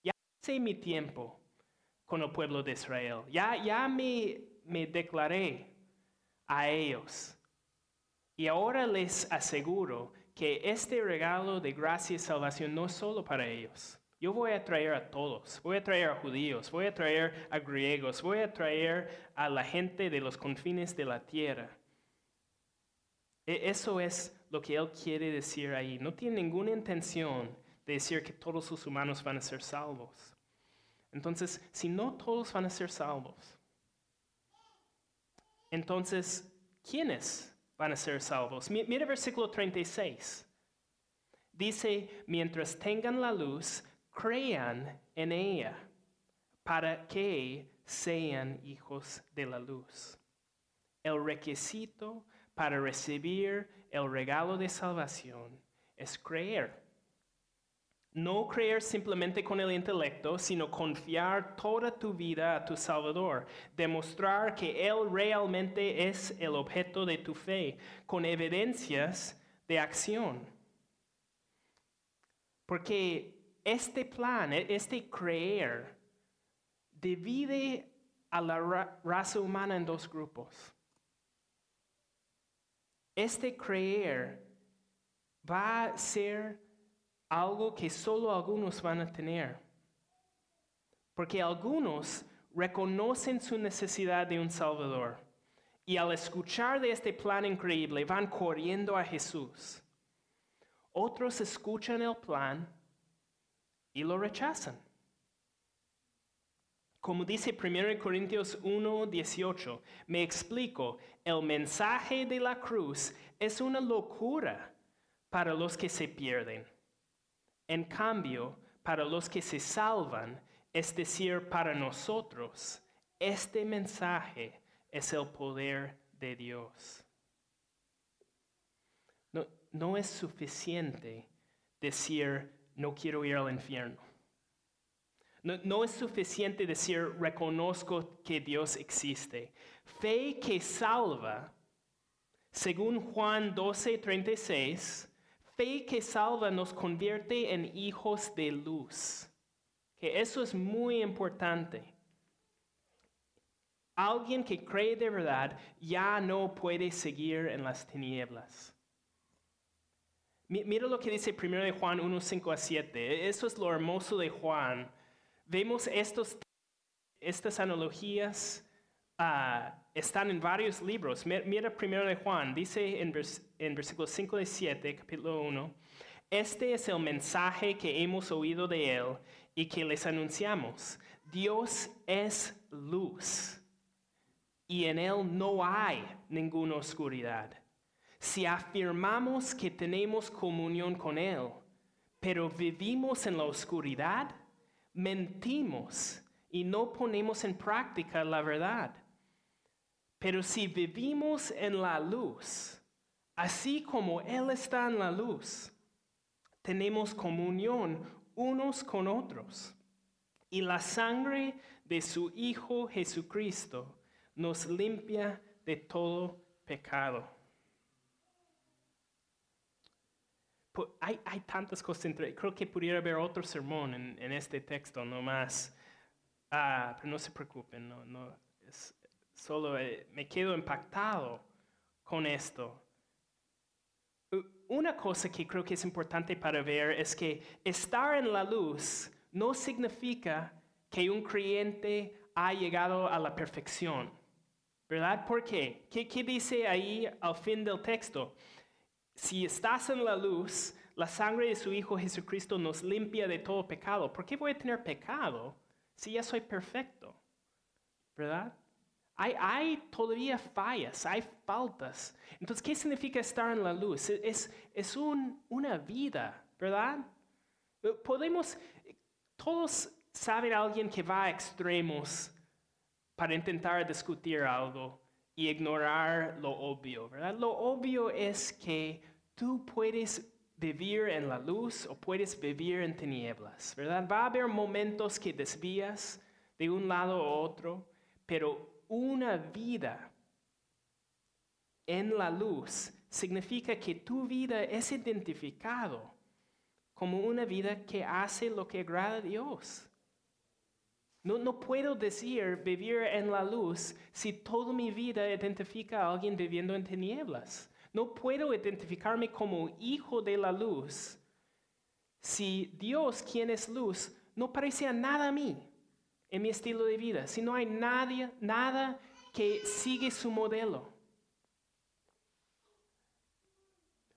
ya sé mi tiempo con el pueblo de Israel, ya, ya me, me declaré a ellos. Y ahora les aseguro que este regalo de gracia y salvación no es solo para ellos. Yo voy a traer a todos, voy a traer a judíos, voy a traer a griegos, voy a traer a la gente de los confines de la tierra. E, eso es lo que él quiere decir ahí. No tiene ninguna intención de decir que todos los humanos van a ser salvos. Entonces, si no todos van a ser salvos, entonces, ¿quiénes van a ser salvos? Mira versículo 36. Dice, mientras tengan la luz, crean en ella para que sean hijos de la luz. El requisito para recibir el regalo de salvación es creer. No creer simplemente con el intelecto, sino confiar toda tu vida a tu Salvador. Demostrar que Él realmente es el objeto de tu fe, con evidencias de acción. Porque este plan, e-, este creer, divide a la raza humana en dos grupos. Este creer va a ser algo que solo algunos van a tener. Porque algunos reconocen su necesidad de un Salvador y al escuchar de este plan increíble van corriendo a Jesús. Otros escuchan el plan y lo rechazan. Como dice 1 Corintios 1, 18, me explico, el mensaje de la cruz es una locura para los que se pierden en cambio, para los que se salvan, es decir, para nosotros, este mensaje es el poder de Dios. No, es suficiente decir, no quiero ir al infierno. No, no, es suficiente decir, reconozco que Dios existe. Fe que salva, según Juan 12, 36, fe que salva nos convierte en hijos de luz. Que eso es muy importante. Alguien que cree de verdad ya no puede seguir en las tinieblas. Mira lo que dice 1 de Juan 1, 5 a 7. Eso es lo hermoso de Juan. Vemos estos, estas analogías uh, están en varios libros. Mira primero de Juan, dice en, en versículo 5 de 7, capítulo 1, este es el mensaje que hemos oído de él y que les anunciamos. Dios es luz y en él no hay ninguna oscuridad. Si afirmamos que tenemos comunión con él, pero vivimos en la oscuridad, mentimos y no ponemos en práctica la verdad. Pero si vivimos en la luz, así como Él está en la luz, tenemos comunión unos con otros. Y la sangre de su Hijo Jesucristo nos limpia de todo pecado. Hay, tantas cosas entre. Creo que pudiera haber otro sermón en, este texto, no más. Ah, pero no se preocupen, no, no, es, solo eh, me quedo impactado con esto. Una cosa que creo que es importante para ver es que estar en la luz no significa que un creyente ha llegado a la perfección. ¿Verdad? ¿Por qué? ¿Qué, qué dice ahí al fin del texto? Si estás en la luz, la sangre de su Hijo Jesucristo nos limpia de todo pecado. ¿Por qué voy a tener pecado si ya soy perfecto? ¿Verdad? Hay, hay todavía fallas, hay faltas. Entonces, ¿qué significa estar en la luz? Es, es un, una vida, ¿verdad? Podemos, todos saben a alguien que va a extremos para intentar discutir algo y ignorar lo obvio, ¿verdad? Lo obvio es que tú puedes vivir en la luz o puedes vivir en tinieblas, ¿verdad? Va a haber momentos que desvías de un lado a otro, pero una vida en la luz significa que tu vida es identificado como una vida que hace lo que agrada a Dios. No, no puedo decir vivir en la luz si toda mi vida identifica a alguien viviendo en tinieblas. No puedo identificarme como hijo de la luz si Dios, quien es luz, no parece a nada a mí en mi estilo de vida, si no hay nadie, nada que sigue su modelo.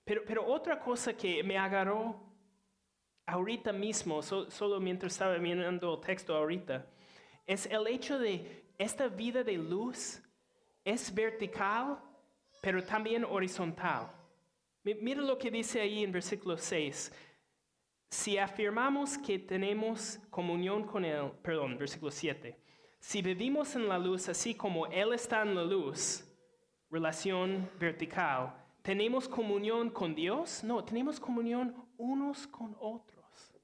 Pero, pero otra cosa que me agarró ahorita mismo, solo mientras estaba mirando el texto ahorita, es el hecho de esta vida de luz es vertical pero también horizontal. Mira lo que dice ahí en versículo 6. Si afirmamos que tenemos comunión con Él, perdón, versículo 7. Si vivimos en la luz así como Él está en la luz, relación vertical, ¿tenemos comunión con Dios? No, tenemos comunión unos con otros.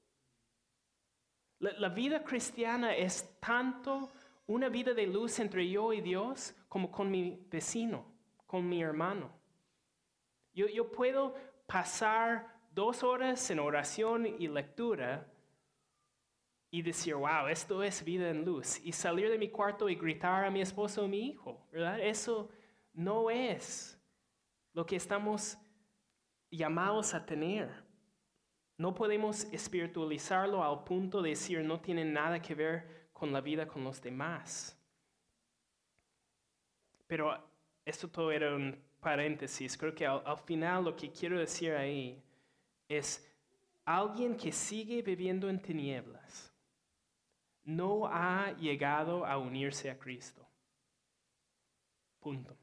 La, la vida cristiana es tanto una vida de luz entre yo y Dios como con mi vecino con mi hermano. Yo, yo puedo pasar dos horas en oración y lectura y decir, wow, esto es vida en luz. Y salir de mi cuarto y gritar a mi esposo o mi hijo, ¿verdad? Eso no es lo que estamos llamados a tener. No podemos espiritualizarlo al punto de decir no tiene nada que ver con la vida con los demás. Pero esto todo era un paréntesis. Creo que al, final lo que quiero decir ahí es alguien que sigue viviendo en tinieblas no ha llegado a unirse a Cristo. Punto.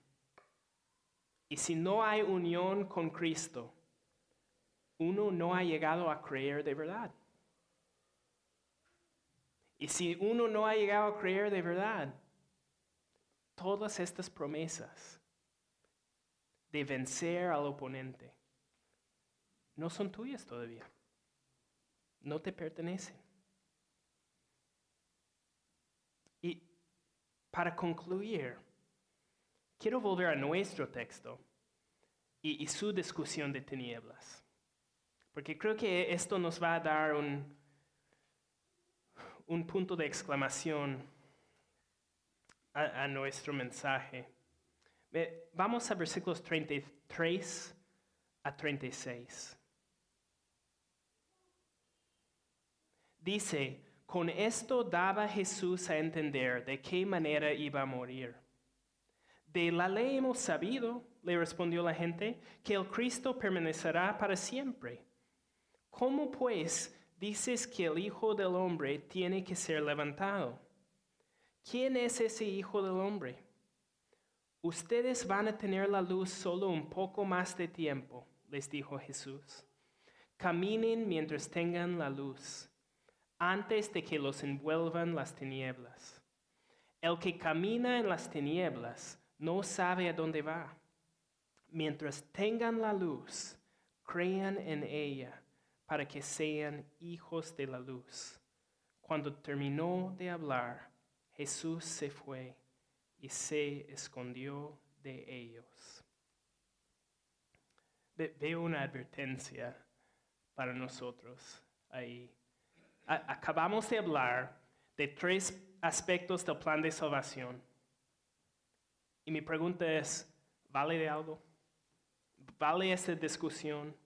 Y si no hay unión con Cristo, uno no ha llegado a creer de verdad. Y si uno no ha llegado a creer de verdad, todas estas promesas de vencer al oponente no son tuyas todavía. No te pertenecen. Y para concluir, quiero volver a nuestro texto y, su discusión de tinieblas. Porque creo que esto nos va a dar un, un punto de exclamación a, nuestro mensaje. Vamos a versículos 33 a 36. Dice, con esto daba Jesús a entender de qué manera iba a morir. De la ley hemos sabido, le respondió la gente, que el Cristo permanecerá para siempre. ¿Cómo pues dices que el Hijo del Hombre tiene que ser levantado? ¿quién es ese Hijo del Hombre? Ustedes van a tener la luz solo un poco más de tiempo, les dijo Jesús. Caminen mientras tengan la luz, antes de que los envuelvan las tinieblas. El que camina en las tinieblas no sabe a dónde va. Mientras tengan la luz, crean en ella para que sean hijos de la luz. Cuando terminó de hablar, Jesús se fue y se escondió de ellos. veo una advertencia para nosotros ahí. Acabamos de hablar de tres aspectos del plan de salvación. Y mi pregunta es, ¿vale de algo? ¿Vale esta discusión?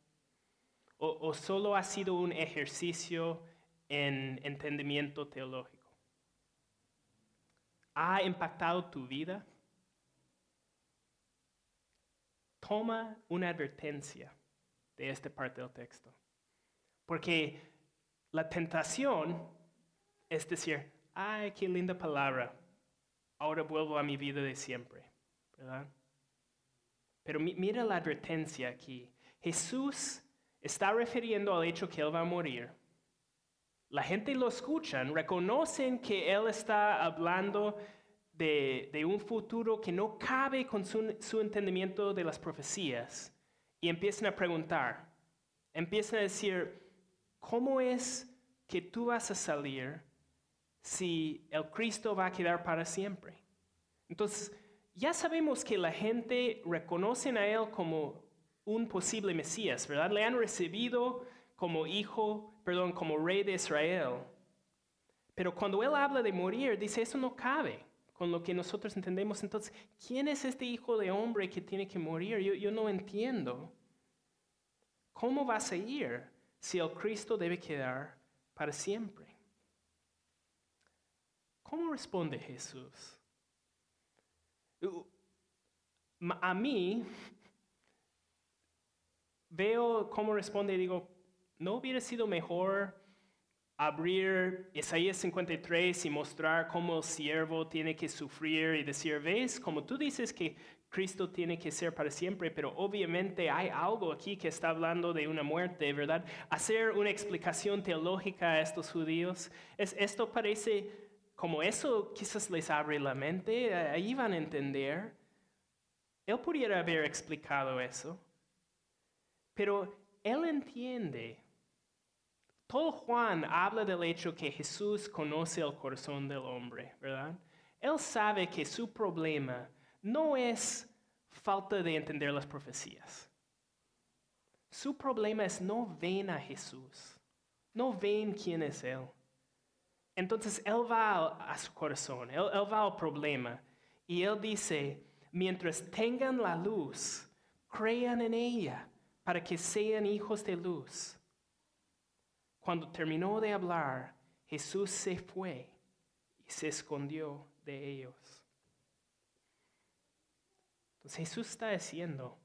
¿O, o solo ha sido un ejercicio en entendimiento teológico? ha impactado tu vida, toma una advertencia de esta parte del texto. Porque la tentación es decir, ay, qué linda palabra, ahora vuelvo a mi vida de siempre, ¿verdad? Pero mira la advertencia aquí. Jesús está refiriendo al hecho que Él va a morir. La gente lo escuchan, reconocen que Él está hablando de, un futuro que no cabe con su entendimiento de las profecías y empiezan a preguntar, empiezan a decir, ¿cómo es que tú vas a salir si el Cristo va a quedar para siempre? Entonces, ya sabemos que la gente reconoce a Él como un posible Mesías, ¿verdad? Le han recibido como hijo, perdón, como rey de Israel. Pero cuando Él habla de morir, dice, eso no cabe con lo que nosotros entendemos. Entonces, ¿quién es este hijo de hombre que tiene que morir? Yo, yo no entiendo. ¿Cómo va a seguir si el Cristo debe quedar para siempre? ¿Cómo responde Jesús? A mí, veo cómo responde y digo, ¿no hubiera sido mejor abrir Isaías 53 y mostrar cómo el siervo tiene que sufrir y decir, ves, como tú dices que Cristo tiene que ser para siempre, pero obviamente hay algo aquí que está hablando de una muerte, ¿verdad? Hacer una explicación teológica a estos judíos, es, esto parece como eso quizás les abre la mente, ahí van a entender. Él pudiera haber explicado eso, pero él entiende. Todo Juan habla del hecho que Jesús conoce el corazón del hombre, ¿verdad? Él sabe que su problema no es falta de entender las profecías. Su problema es no ven a Jesús, no ven quién es Él. Entonces Él va a, su corazón, él, él va al problema y Él dice, mientras tengan la luz, crean en ella para que sean hijos de luz. Cuando terminó de hablar, Jesús se fue y se escondió de ellos. Entonces Jesús está diciendo,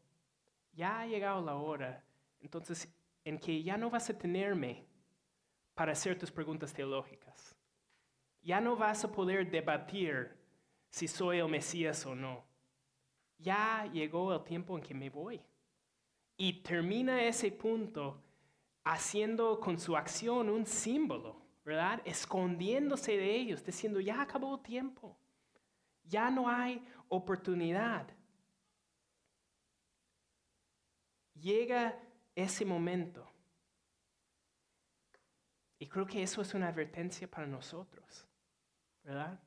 ya ha llegado la hora, entonces en que ya no vas a tenerme para hacer tus preguntas teológicas. Ya no vas a poder debatir si soy el Mesías o no. Ya llegó el tiempo en que me voy. Y termina ese punto haciendo con su acción un símbolo, ¿verdad? Escondiéndose de ellos, diciendo, ya acabó el tiempo. Ya no hay oportunidad. Llega ese momento. Y creo que eso es una advertencia para nosotros. ¿verdad?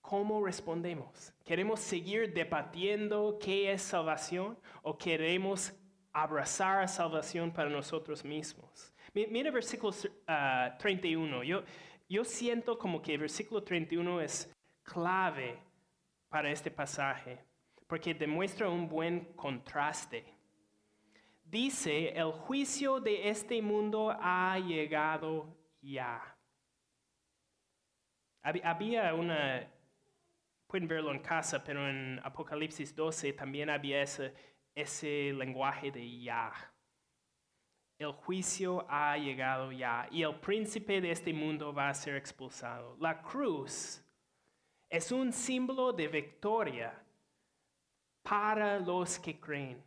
¿Cómo respondemos? ¿Queremos seguir debatiendo qué es salvación o queremos abrazar a salvación para nosotros mismos? Mira versículo 31. Ah, yo, yo siento como que el versículo 31 es clave para este pasaje porque demuestra un buen contraste. Dice, el juicio de este mundo ha llegado ya. Había una, pueden verlo en casa, pero en Apocalipsis 12 también había ese, lenguaje de ya. El juicio ha llegado ya y el príncipe de este mundo va a ser expulsado. La cruz es un símbolo de victoria para los que creen.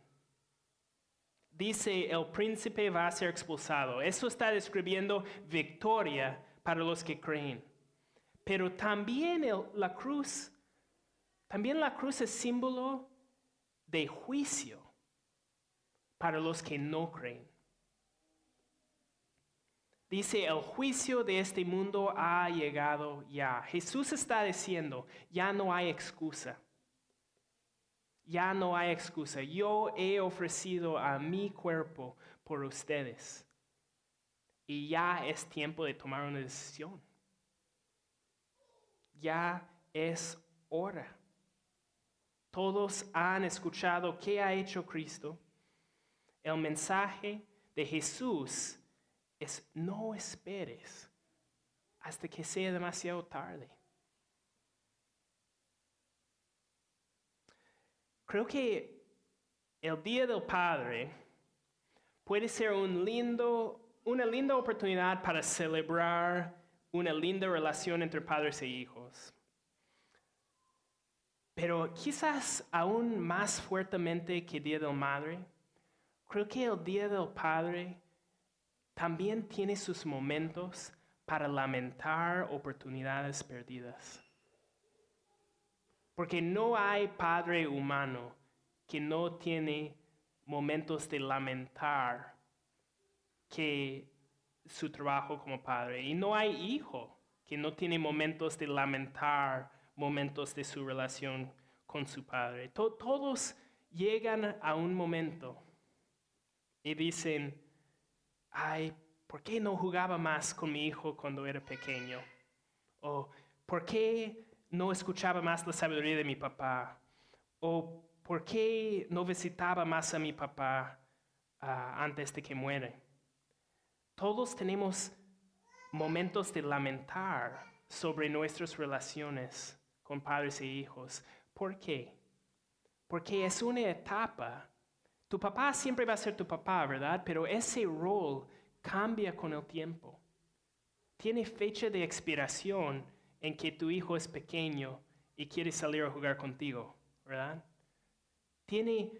Dice, el príncipe va a ser expulsado. Eso está describiendo victoria para los que creen. Pero también la cruz, también la cruz es símbolo de juicio para los que no creen. Dice, el juicio de este mundo ha llegado ya. Jesús está diciendo, ya no hay excusa. Ya no hay excusa. Yo he ofrecido a mi cuerpo por ustedes. Y ya es tiempo de tomar una decisión ya es hora. Todos han escuchado qué ha hecho Cristo. El mensaje de Jesús es no esperes hasta que sea demasiado tarde. Creo que el Día del Padre puede ser una linda oportunidad para celebrar una linda relación entre padres e hijos. Pero quizás aún más fuertemente que Día del Madre, creo que el Día del Padre también tiene sus momentos para lamentar oportunidades perdidas. Porque no hay padre humano que no tiene momentos de lamentar que su trabajo como padre. Y no hay hijo que no tiene momentos de lamentar momentos de su relación con su padre. todos llegan a un momento y dicen, ay, ¿por qué no jugaba más con mi hijo cuando era pequeño? O ¿por qué no escuchaba más la sabiduría de mi papá? ¿O por qué no visitaba más a mi papá ah, antes de que muere? Todos tenemos momentos de lamentar sobre nuestras relaciones con padres e hijos. ¿Por qué? Porque es una etapa. Tu papá siempre va a ser tu papá, ¿verdad? Pero ese rol cambia con el tiempo. Tiene fecha de expiración en que tu hijo es pequeño y quiere salir a jugar contigo, ¿verdad? Tiene,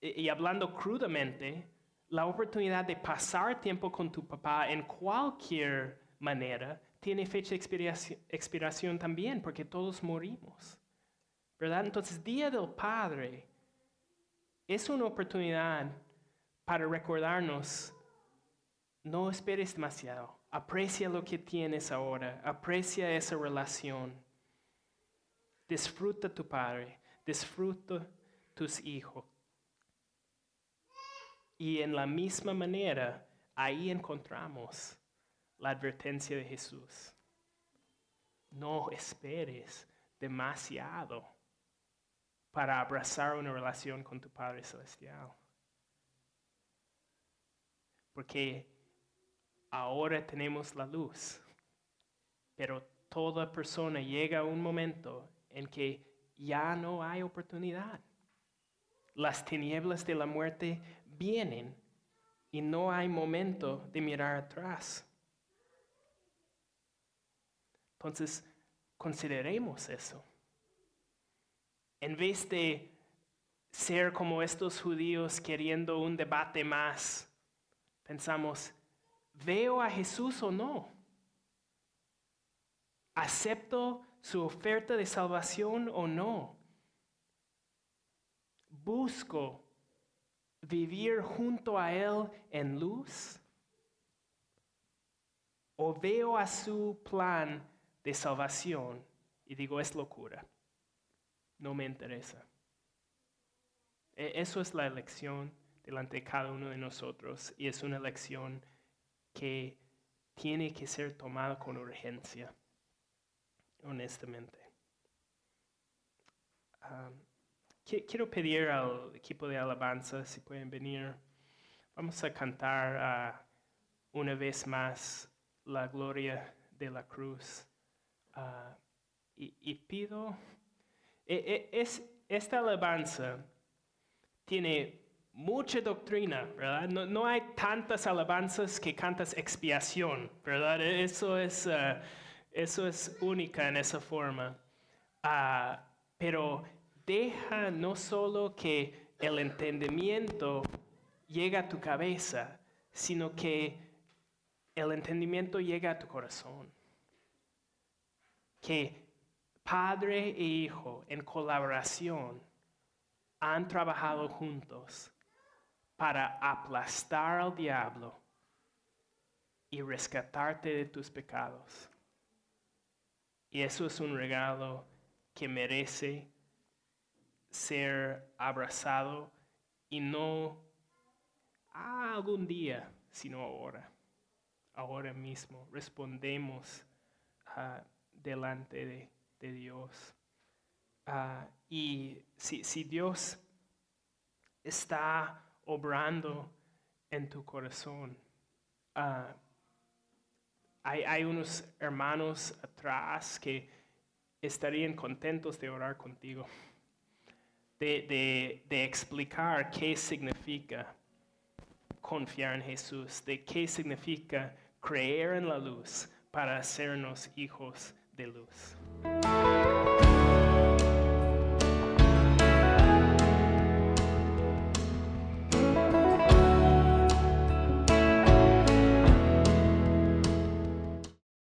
y hablando crudamente, la oportunidad de pasar tiempo con tu papá en cualquier manera tiene fecha de expiración, también, porque todos morimos. ¿Verdad? Entonces, Día del Padre es una oportunidad para recordarnos, no esperes demasiado, aprecia lo que tienes ahora, aprecia esa relación, disfruta tu Padre, disfruta tus hijos. Y en la misma manera, ahí encontramos la advertencia de Jesús. No esperes demasiado para abrazar una relación con tu Padre Celestial. Porque ahora tenemos la luz, pero toda persona llega a un momento en que ya no hay oportunidad. Las tinieblas de la muerte vienen y no hay momento de mirar atrás. Entonces, consideremos eso. En vez de ser como estos judíos queriendo un debate más, pensamos, ¿veo a Jesús o no? ¿Acepto su oferta de salvación o no? ¿Busco vivir junto a Él en luz? ¿O veo a su plan de salvación y digo, es locura. No me interesa. E, eso es la elección delante de cada uno de nosotros y es una elección que tiene que ser tomada con urgencia, honestamente. quiero pedir al equipo de alabanza si pueden venir. Vamos a cantar ah, una vez más la gloria de la cruz. Ah, y, pido, e, e, es, esta alabanza tiene mucha doctrina, ¿verdad? No, hay tantas alabanzas que cantas expiación, ¿verdad? Eso es, uh, eso es única en esa forma. Uh, pero deja no solo que el entendimiento llegue a tu cabeza, sino que el entendimiento llega a tu corazón que padre e hijo en colaboración han trabajado juntos para aplastar al diablo y rescatarte de tus pecados. Y eso es un regalo que merece ser abrazado y no algún día, sino ahora. Ahora mismo respondemos a delante de, Dios. Ah, y si, Dios está obrando en tu corazón, ah, hay, unos hermanos atrás que estarían contentos de orar contigo, de, de explicar qué significa confiar en Jesús, de qué significa creer en la luz para hacernos hijos de luz.